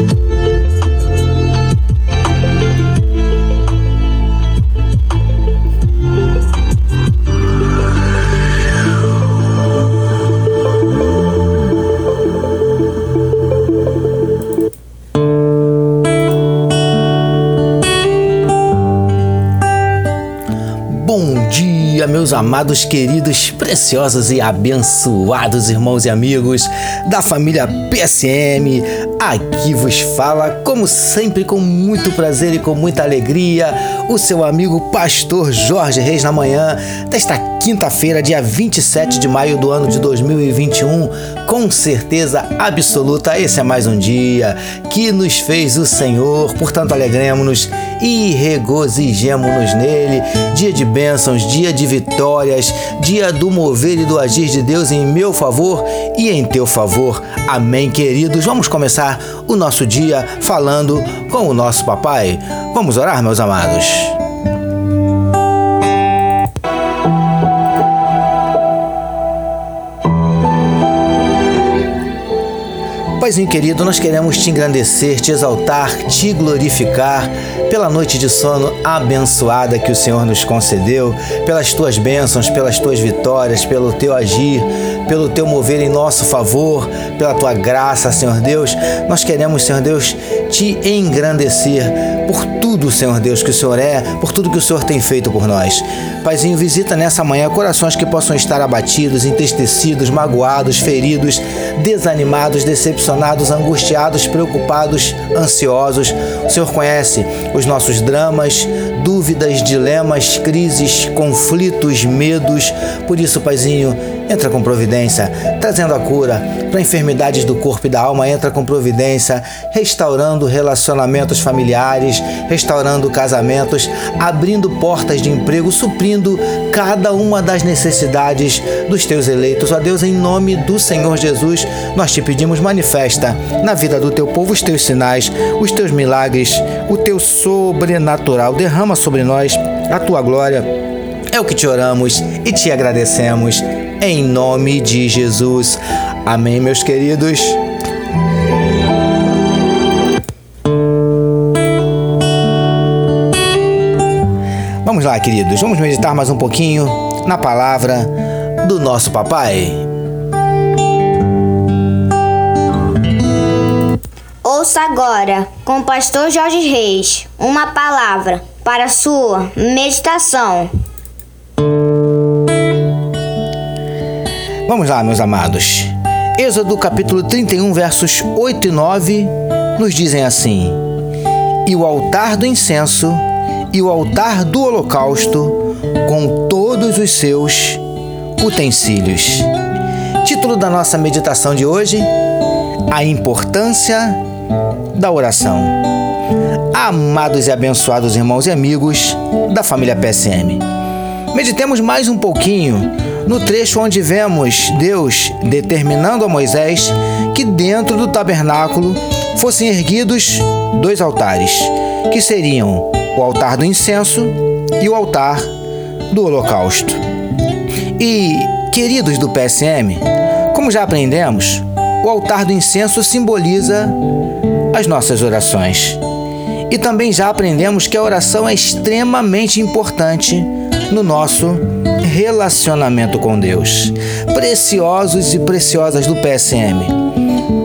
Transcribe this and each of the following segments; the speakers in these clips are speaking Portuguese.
Música meus amados, queridos, preciosos e abençoados irmãos e amigos da família PSM. Aqui vos fala, como sempre, com muito prazer e com muita alegria, o seu amigo Pastor Jorge Reis na manhã desta quinta-feira, dia 27 de maio do ano de 2021. Com certeza absoluta, esse é mais um dia que nos fez o Senhor, portanto, alegremos-nos e regozijemos-nos nele. Dia de bênçãos, dia de vitórias, dia do mover e do agir de Deus em meu favor e em teu favor. Amém, queridos. Vamos começar o nosso dia falando com o nosso papai. Vamos orar, meus amados. Paizinho querido, nós queremos te engrandecer, te exaltar, te glorificar pela noite de sono abençoada que o Senhor nos concedeu, pelas tuas bênçãos, pelas tuas vitórias, pelo teu agir, pelo teu mover em nosso favor, pela tua graça, Senhor Deus. Nós queremos, Senhor Deus, te engrandecer por tudo, Senhor Deus, que o Senhor é, por tudo que o Senhor tem feito por nós. Paizinho, visita nessa manhã corações que possam estar abatidos, entristecidos, magoados, feridos, desanimados, decepcionados, angustiados, preocupados, ansiosos. O Senhor conhece os nossos dramas, dúvidas, dilemas, crises, conflitos, medos. Por isso, Paizinho, entra com providência, trazendo a cura para enfermidades do corpo e da alma, entra com providência, restaurando relacionamentos familiares, restaurando casamentos, abrindo portas de emprego, suprindo cada uma das necessidades dos teus eleitos. Ó Deus, em nome do Senhor Jesus, nós te pedimos, manifesta na vida do teu povo os teus sinais, os teus milagres, o teu sobrenatural. Derrama sobre nós a tua glória. É o que te oramos e te agradecemos em nome de Jesus. Amém, meus queridos. Vamos lá, queridos, vamos meditar mais um pouquinho na palavra do nosso papai. Ouça agora, com o pastor Jorge Reis, uma palavra para sua meditação. Vamos lá, meus amados. Êxodo capítulo 31, versos 8 e 9 nos dizem assim: E o altar do incenso e o altar do holocausto com todos os seus utensílios. Título da nossa meditação de hoje: A importância da oração. Amados e abençoados irmãos e amigos da família PSM. Meditemos mais um pouquinho no trecho onde vemos Deus determinando a Moisés que dentro do tabernáculo fossem erguidos dois altares, que seriam o altar do incenso e o altar do holocausto. E, queridos do PSM, como já aprendemos, o altar do incenso simboliza as nossas orações. E também já aprendemos que a oração é extremamente importante no nosso relacionamento com Deus. Preciosos e preciosas do PSM.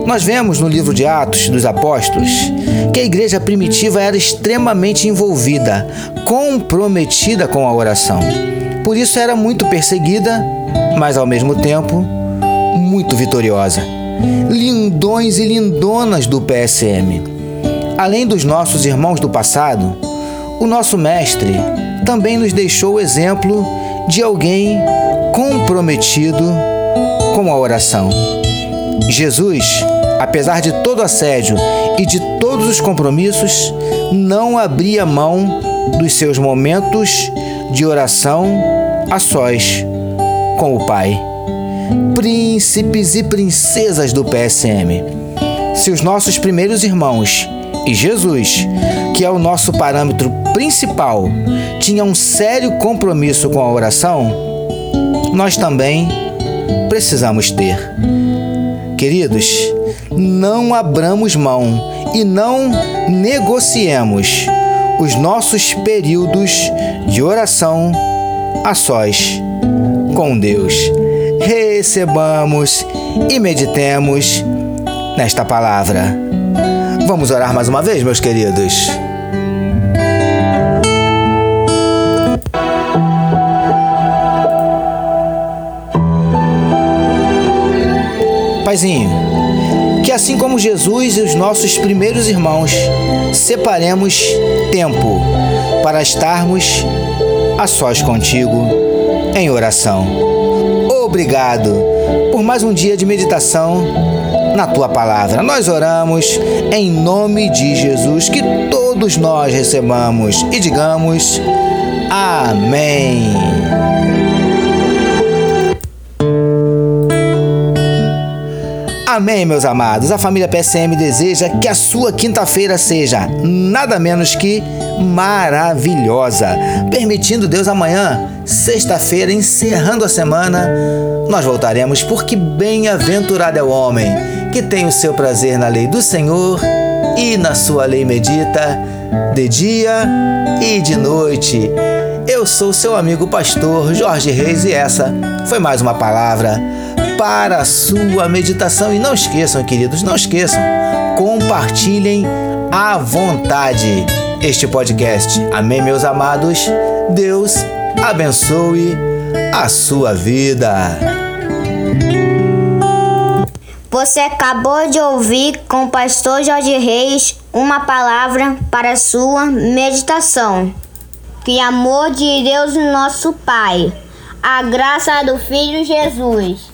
Nós vemos no livro de Atos dos Apóstolos que a igreja primitiva era extremamente envolvida, comprometida com a oração. Por isso era muito perseguida, mas ao mesmo tempo muito vitoriosa. Lindões e lindonas do PSM. Além dos nossos irmãos do passado, o nosso mestre também nos deixou o exemplo de alguém comprometido com a oração. Jesus, apesar de todo assédio e de todos os compromissos, não abria mão dos seus momentos de oração a sós com o Pai. Príncipes e princesas do PSM, se os nossos primeiros irmãos e Jesus, que é o nosso parâmetro principal, tinha um sério compromisso com a oração, nós também precisamos ter. Queridos, não abramos mão e não negociemos os nossos períodos de oração a sós com Deus. Recebamos e meditemos nesta palavra. Vamos orar mais uma vez, meus queridos. Paizinho, assim como Jesus e os nossos primeiros irmãos, separemos tempo para estarmos a sós contigo em oração. Obrigado por mais um dia de meditação na tua palavra. Nós oramos em nome de Jesus, que todos nós recebamos e digamos amém. Amém, meus amados. A família PSM deseja que a sua quinta-feira seja nada menos que maravilhosa. Permitindo Deus amanhã, sexta-feira, encerrando a semana, nós voltaremos, porque bem-aventurado é o homem que tem o seu prazer na lei do Senhor e na sua lei medita de dia e de noite. Eu sou seu amigo pastor Jorge Reis e essa foi mais uma palavra para a sua meditação. E não esqueçam, queridos, não esqueçam, compartilhem à vontade este podcast. Amém, meus amados? Deus abençoe a sua vida. Você acabou de ouvir com o pastor Jorge Reis uma palavra para a sua meditação. Que amor de Deus, nosso Pai, a graça do Filho Jesus